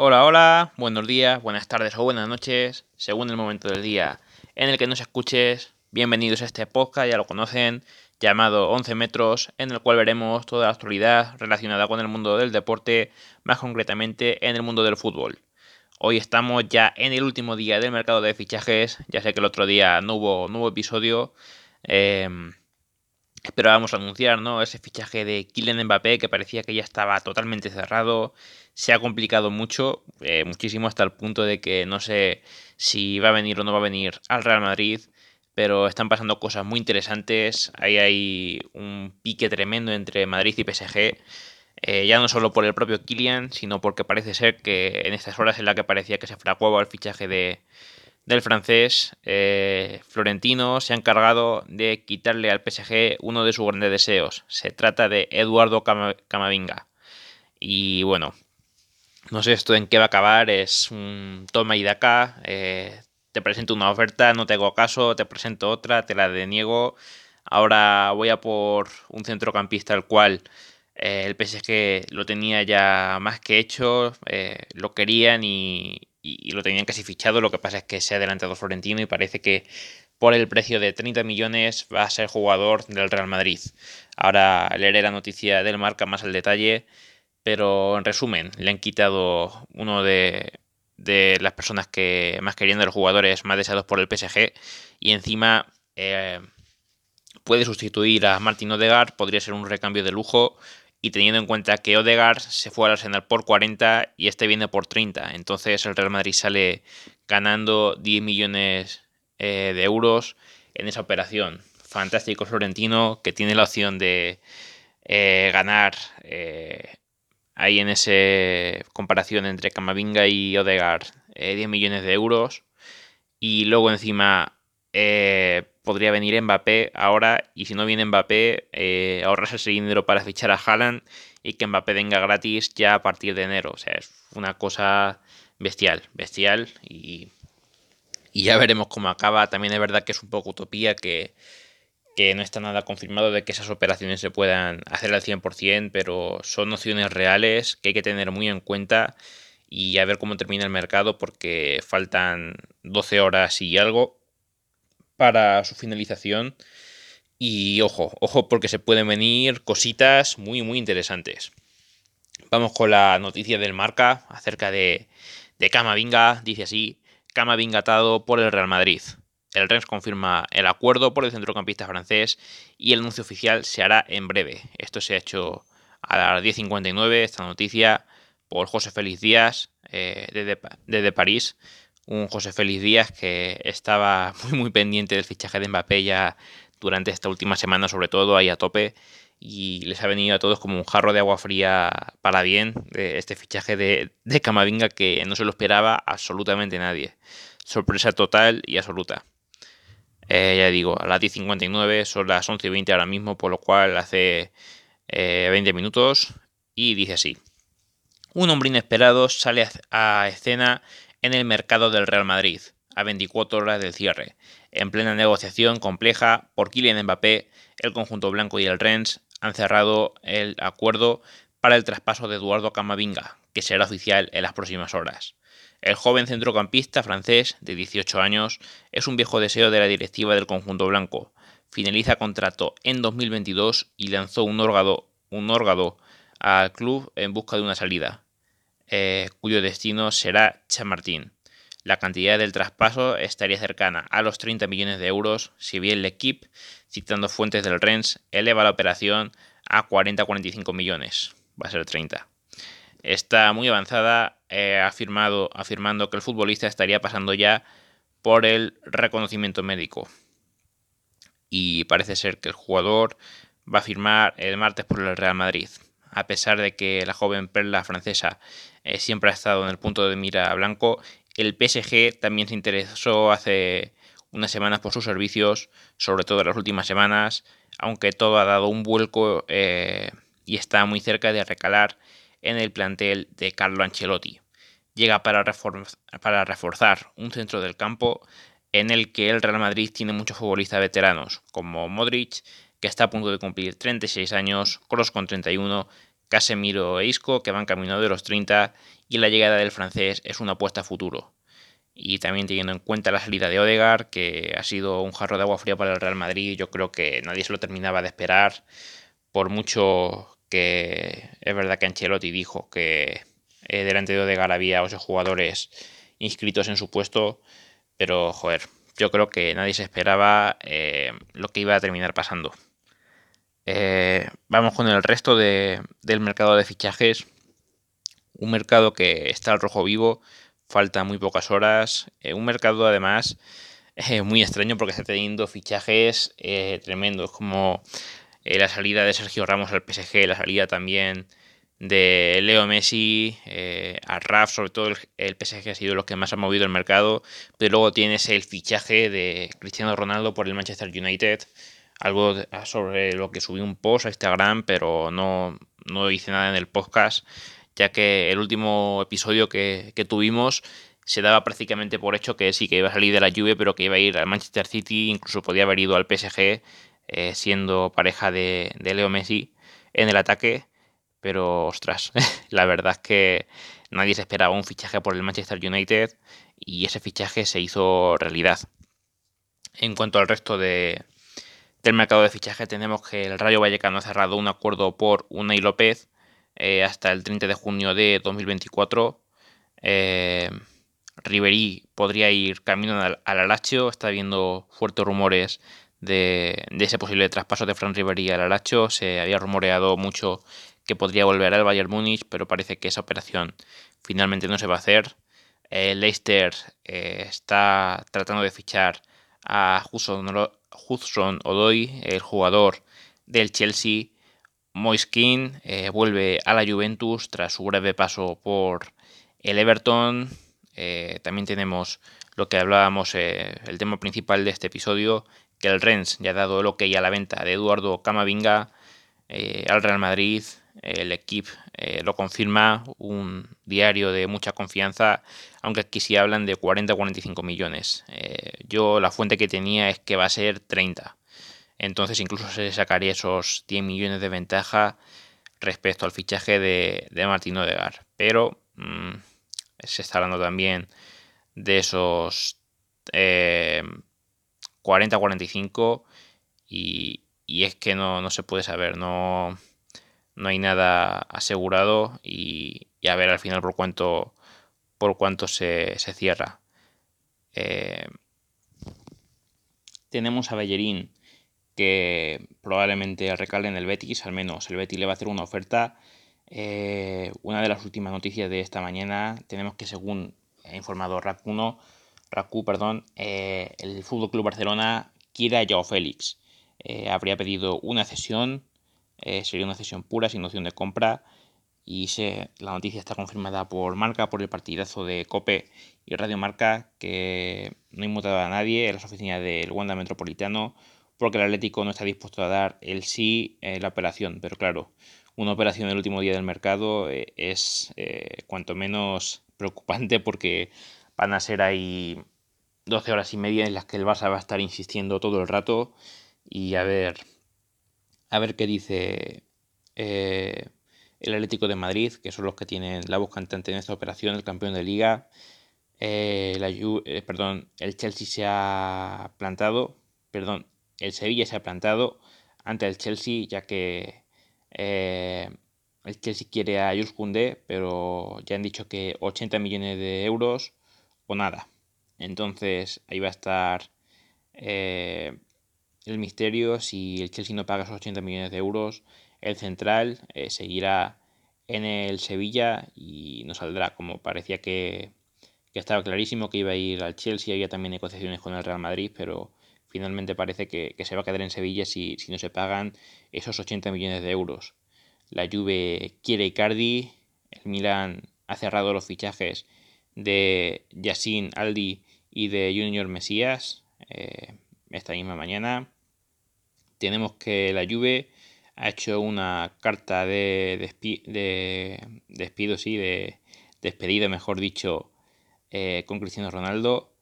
Hola, hola, buenos días, buenas tardes o buenas noches, según el momento del día en el que nos escuches. Bienvenidos a este podcast, ya lo conocen, llamado 11 metros, en el cual veremos toda la actualidad relacionada con el mundo del deporte, más concretamente en el mundo del fútbol. Hoy estamos ya en el último día del mercado de fichajes, ya sé que el otro día no hubo, nuevo episodio. Eh, esperábamos anunciar, ¿no? Ese fichaje de Kylian Mbappé que parecía que ya estaba totalmente cerrado. Se ha complicado mucho, eh, muchísimo hasta el punto de que no sé si va a venir o no va a venir al Real Madrid, pero están pasando cosas muy interesantes. Ahí hay un pique tremendo entre Madrid y PSG. Eh, ya no solo por el propio Kylian, sino porque parece ser que en estas horas en las que parecía que se fraguaba el fichaje de, del francés, eh, Florentino se ha encargado de quitarle al PSG uno de sus grandes deseos. Se trata de Eduardo Camavinga. Y bueno, no sé esto en qué va a acabar, es un toma y de acá. Eh, te presento una oferta, no te hago caso, te presento otra, te la deniego. Ahora voy a por un centrocampista al cual eh, el PSG lo tenía ya más que hecho, lo querían y, y, lo tenían casi fichado. Lo que pasa es que se ha adelantado Florentino y parece que por el precio de 30 millones va a ser jugador del Real Madrid. Ahora leeré la noticia del marca más al detalle, pero en resumen, le han quitado uno de, de las personas que más querían de los jugadores más deseados por el PSG y encima eh, puede sustituir a Martin Odegaard, podría ser un recambio de lujo y teniendo en cuenta que Odegaard se fue al Arsenal por 40 y este viene por 30, entonces el Real Madrid sale ganando 10 millones eh, de euros en esa operación. Fantástico Florentino que tiene la opción de eh, ganar eh, ahí en esa comparación entre Camavinga y Odegaard 10 millones de euros y luego encima podría venir Mbappé ahora y si no viene Mbappé, eh, ahorras ese dinero para fichar a Haaland y que Mbappé venga gratis ya a partir de enero. O sea, es una cosa bestial, bestial y, y ya veremos cómo acaba. También es verdad que es un poco utopía que, que no está nada confirmado de que esas operaciones se puedan hacer al 100%, pero son opciones reales que hay que tener muy en cuenta y a ver cómo termina el mercado porque faltan 12 horas y algo para su finalización. Y ojo, ojo porque se pueden venir cositas muy, muy interesantes. Vamos con la noticia del marca acerca de, de Camavinga. Dice así, Camavinga atado por el Real Madrid. El Rennes confirma el acuerdo por el centrocampista francés y el anuncio oficial se hará en breve. Esto se ha hecho a las 10.59, esta noticia, por José Félix Díaz, eh, desde, desde París un José Félix Díaz que estaba muy muy pendiente del fichaje de Mbappé ya durante esta última semana, sobre todo ahí a tope, y les ha venido a todos como un jarro de agua fría para bien de este fichaje de, de Camavinga que no se lo esperaba absolutamente nadie. Sorpresa total y absoluta. Eh, ya digo, a las 10.59 son las 11.20 ahora mismo, por lo cual hace 20 eh, minutos y dice así. Un hombre inesperado sale a escena en el mercado del Real Madrid, a 24 horas del cierre. En plena negociación compleja por Kylian Mbappé, el conjunto blanco y el Rennes han cerrado el acuerdo para el traspaso de Eduardo Camavinga, que será oficial en las próximas horas. El joven centrocampista francés, de 18 años, es un viejo deseo de la directiva del conjunto blanco. Finaliza contrato en 2022 y lanzó un órgado al club en busca de una salida. Eh, cuyo destino será Chamartín. La cantidad del traspaso estaría cercana a los 30 millones de euros, si bien el equipo, citando fuentes del Rennes, eleva la operación a 40-45 millones. Va a ser 30. Está muy avanzada, eh, afirmado, afirmando que el futbolista estaría pasando ya por el reconocimiento médico. Y parece ser que el jugador va a firmar el martes por el Real Madrid a pesar de que la joven perla francesa eh, siempre ha estado en el punto de mira blanco, el PSG también se interesó hace unas semanas por sus servicios, sobre todo en las últimas semanas, aunque todo ha dado un vuelco eh, y está muy cerca de recalar en el plantel de Carlo Ancelotti. Llega para, para reforzar un centro del campo en el que el Real Madrid tiene muchos futbolistas veteranos, como Modric, que está a punto de cumplir 36 años, Cross con 31, Casemiro e Isco, que van caminando de los 30, y la llegada del francés es una apuesta a futuro. Y también teniendo en cuenta la salida de Odegar, que ha sido un jarro de agua fría para el Real Madrid, yo creo que nadie se lo terminaba de esperar, por mucho que es verdad que Ancelotti dijo que eh, delante de Odegar había 8 jugadores inscritos en su puesto, pero joder, yo creo que nadie se esperaba eh, lo que iba a terminar pasando. Eh, vamos con el resto del mercado de fichajes. Un mercado que está al rojo vivo, falta muy pocas horas. un mercado además muy extraño porque está teniendo fichajes tremendos como la salida de Sergio Ramos al PSG, la salida también de Leo Messi eh, a Raf, sobre todo el, PSG ha sido lo que más ha movido el mercado, pero luego tienes el fichaje de Cristiano Ronaldo por el Manchester United, algo sobre lo que subí un post a Instagram, pero no, no hice nada en el podcast, ya que el último episodio que, tuvimos se daba prácticamente por hecho que sí, que iba a salir de la lluvia, pero que iba a ir al Manchester City, incluso podía haber ido al PSG, eh, siendo pareja de, de Leo Messi en el ataque pero ostras, la verdad es que nadie se esperaba un fichaje por el Manchester United y ese fichaje se hizo realidad. En cuanto al resto de, del mercado de fichaje, tenemos que el Rayo Vallecano ha cerrado un acuerdo por Unai López eh, hasta el 30 de junio de 2024. Eh, Riverí podría ir camino al, al está habiendo fuertes rumores de, ese posible traspaso de Fran Ribery al Alacho. Se había rumoreado mucho que podría volver al Bayern Múnich, pero parece que esa operación finalmente no se va a hacer. El Leicester eh, está tratando de fichar a Hudson Odoi, el jugador del Chelsea. Moiskin eh, vuelve a la Juventus tras su breve paso por el Everton. Eh, también tenemos lo que hablábamos, el tema principal de este episodio, que el Rennes ya ha dado el ok a la venta de Eduardo Camavinga al Real Madrid el equipo eh, lo confirma, un diario de mucha confianza, aunque aquí sí hablan de 40-45 millones. Eh, yo la fuente que tenía es que va a ser 30. Entonces incluso se sacaría esos 10 millones de ventaja respecto al fichaje de, de Martín Odegar. Pero mm, se está hablando también de esos 40-45 eh, y, y, es que no, no se puede saber, no no hay nada asegurado y, a ver al final por cuánto, por cuánto se, cierra. Eh, tenemos a Bellerín que probablemente recale en el Betis, al menos el Betis le va a hacer una oferta. Eh, una de las últimas noticias de esta mañana tenemos que según ha informado RAC1, RACU, perdón, eh, el Fútbol Club Barcelona quiere a Joao Félix. habría pedido una cesión eh, sería una cesión pura, sin noción de compra. Y se, la noticia está confirmada por Marca, por el partidazo de Cope y Radio Marca, que no ha inmutado a nadie en las oficinas del Wanda Metropolitano, porque el Atlético no está dispuesto a dar el sí en la operación. Pero claro, una operación el último día del mercado eh, es eh, cuanto menos preocupante porque van a ser ahí 12 horas y media en las que el Barça va a estar insistiendo todo el rato y a ver a ver qué dice eh, el Atlético de Madrid, que son los que tienen la voz cantante en esta operación, el campeón de liga. Eh, eh, perdón, el Chelsea se ha plantado, perdón, el Sevilla se ha plantado ante el Chelsea, ya que el Chelsea quiere a Jules pero ya han dicho que 80 millones de euros o nada. Entonces ahí va a estar el misterio, si el Chelsea no paga esos 80 millones de euros, el central eh, seguirá en el Sevilla y no saldrá, como parecía que, estaba clarísimo que iba a ir al Chelsea, había también negociaciones con el Real Madrid, pero finalmente parece que, se va a quedar en Sevilla si, no se pagan esos 80 millones de euros. La Juve quiere Icardi, el Milan ha cerrado los fichajes de Yassin Aldi y de Junior Mesías eh, esta misma mañana tenemos que la Juve ha hecho una carta de, de despido, sí, de despedida, mejor dicho, eh, con Cristiano Ronaldo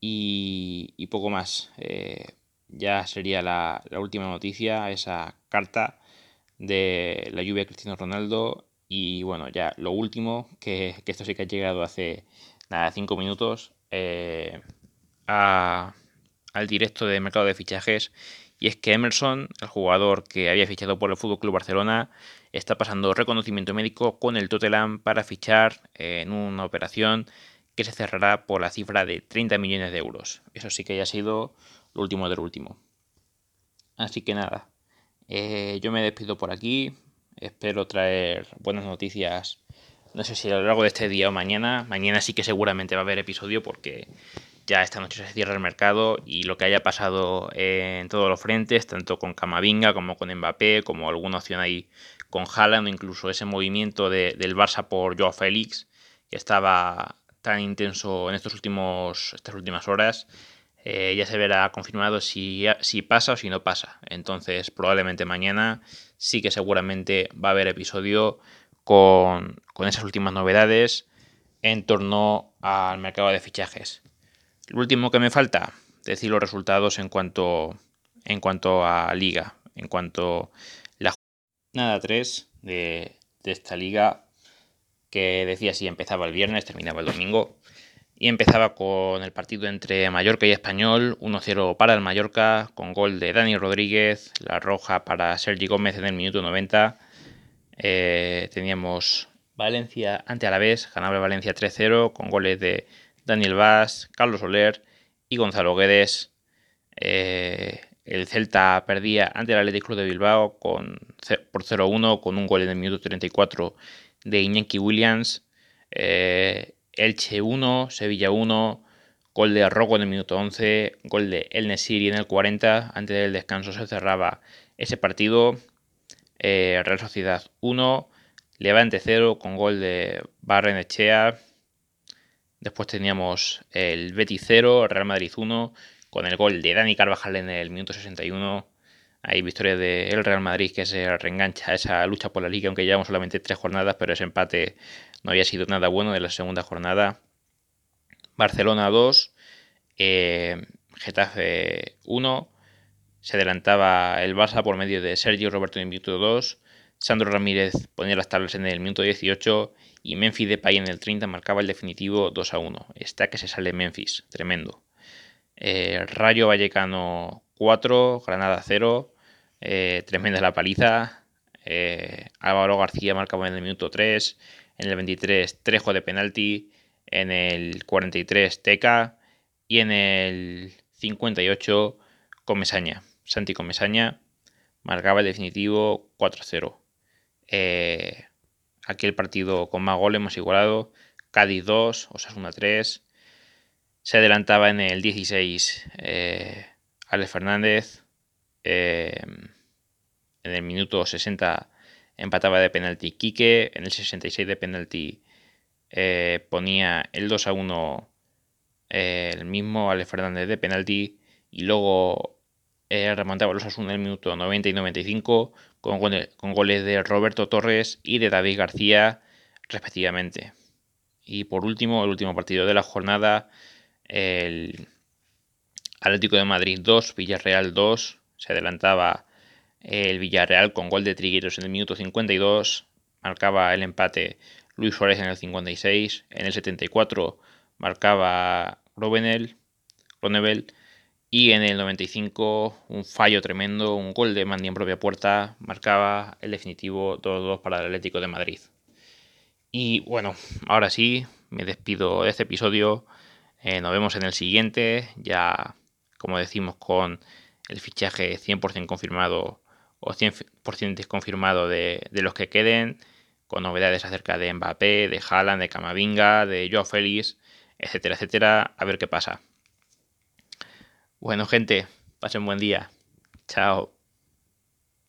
y, poco más. Eh, ya sería la, última noticia, esa carta de la lluvia de Cristiano Ronaldo. Y bueno, ya lo último, que, esto sí que ha llegado hace nada, cinco minutos, eh, al directo de mercado de fichajes. Y es que Emerson, el jugador que había fichado por el Fútbol Club Barcelona, está pasando reconocimiento médico con el Tottenham para fichar en una operación que se cerrará por la cifra de 30 millones de euros. Eso sí que ya ha sido lo último del último. Así que nada, eh, yo me despido por aquí. Espero traer buenas noticias. No sé si a lo largo de este día o mañana. Mañana sí que seguramente va a haber episodio porque ya esta noche se cierra el mercado y lo que haya pasado en todos los frentes, tanto con Camavinga como con Mbappé, como alguna opción ahí con Haaland, o incluso ese movimiento del Barça por Joao Félix, que estaba tan intenso en estos últimos, estas últimas horas, eh, ya se verá confirmado si, pasa o si no pasa. Entonces, probablemente mañana sí que seguramente va a haber episodio con esas últimas novedades en torno al mercado de fichajes. Lo último que me falta, decir los resultados en cuanto, en cuanto a liga, en cuanto la nada 3 de, de esta liga que decía si empezaba el viernes, terminaba el domingo. Y empezaba con el partido entre Mallorca y Español, 1-0 para el Mallorca, con gol de Dani Rodríguez, la roja para Sergi Gómez en el minuto 90. Eh, teníamos Valencia ante Alavés, ganaba Valencia 3-0, con goles de Daniel Vaz, Carlos Soler y Gonzalo Guedes. Eh, el Celta perdía ante el Atlético de Bilbao con, por 0-1 con un gol en el minuto 34 de Iñaki Williams. Eh, Elche 1, Sevilla 1, gol de Arrogo en el minuto 11, gol de El Nesiri en el 40. Antes del descanso se cerraba ese partido. Eh, Real Sociedad 1, Levante 0 con gol de Barrenechea. Después teníamos el Betis 0, Real Madrid 1, con el gol de Dani Carvajal en el minuto 61. Hay victoria del Real Madrid que se reengancha a esa lucha por la liga, aunque llevamos solamente tres jornadas, pero ese empate no había sido nada bueno de la segunda jornada. Barcelona 2, eh, Getafe 1. Se adelantaba el Barça por medio de Sergio Roberto en minuto 2. Sandro Ramírez ponía las tablas en el minuto 18 y Memphis Depay en el 30 marcaba el definitivo 2 a 1. Está que se sale Memphis, tremendo. Eh, Rayo Vallecano 4, Granada 0, eh, tremenda la paliza. Eh, Álvaro García marcaba en el minuto 3, en el 23 Trejo de penalti, en el 43 Teca y en el 58 Comesaña. Santi Comesaña marcaba el definitivo 4-0. Eh, aquí el partido con más goles hemos igualado. Cádiz 2, Osasuna 3. Se adelantaba en el 16 eh, Alex Fernández. Eh, en el minuto 60 empataba de penalti Quique. En el 66 de penalti ponía el 2 a 1 el mismo Alex Fernández de penalti. Y luego eh, remontaba los Asuna en el minuto 90 y 95 con, con goles de Roberto Torres y de David García respectivamente. Y por último, el último partido de la jornada, el Atlético de Madrid 2, Villarreal 2. Se adelantaba el Villarreal con gol de Trigueros en el minuto 52. Marcaba el empate Luis Suárez en el 56. En el 74 marcaba Robenel, Ronebel y en el 95, un fallo tremendo, un gol de Mandy en propia puerta, marcaba el definitivo 2-2 para el Atlético de Madrid. Y bueno, ahora sí, me despido de este episodio. Eh, nos vemos en el siguiente, ya como decimos con el fichaje 100% confirmado o 100% desconfirmado de, los que queden, con novedades acerca de Mbappé, de Haaland, de Camavinga, de Joao Félix, etcétera, etcétera, a ver qué pasa. Bueno, gente, pasen buen día. Chao.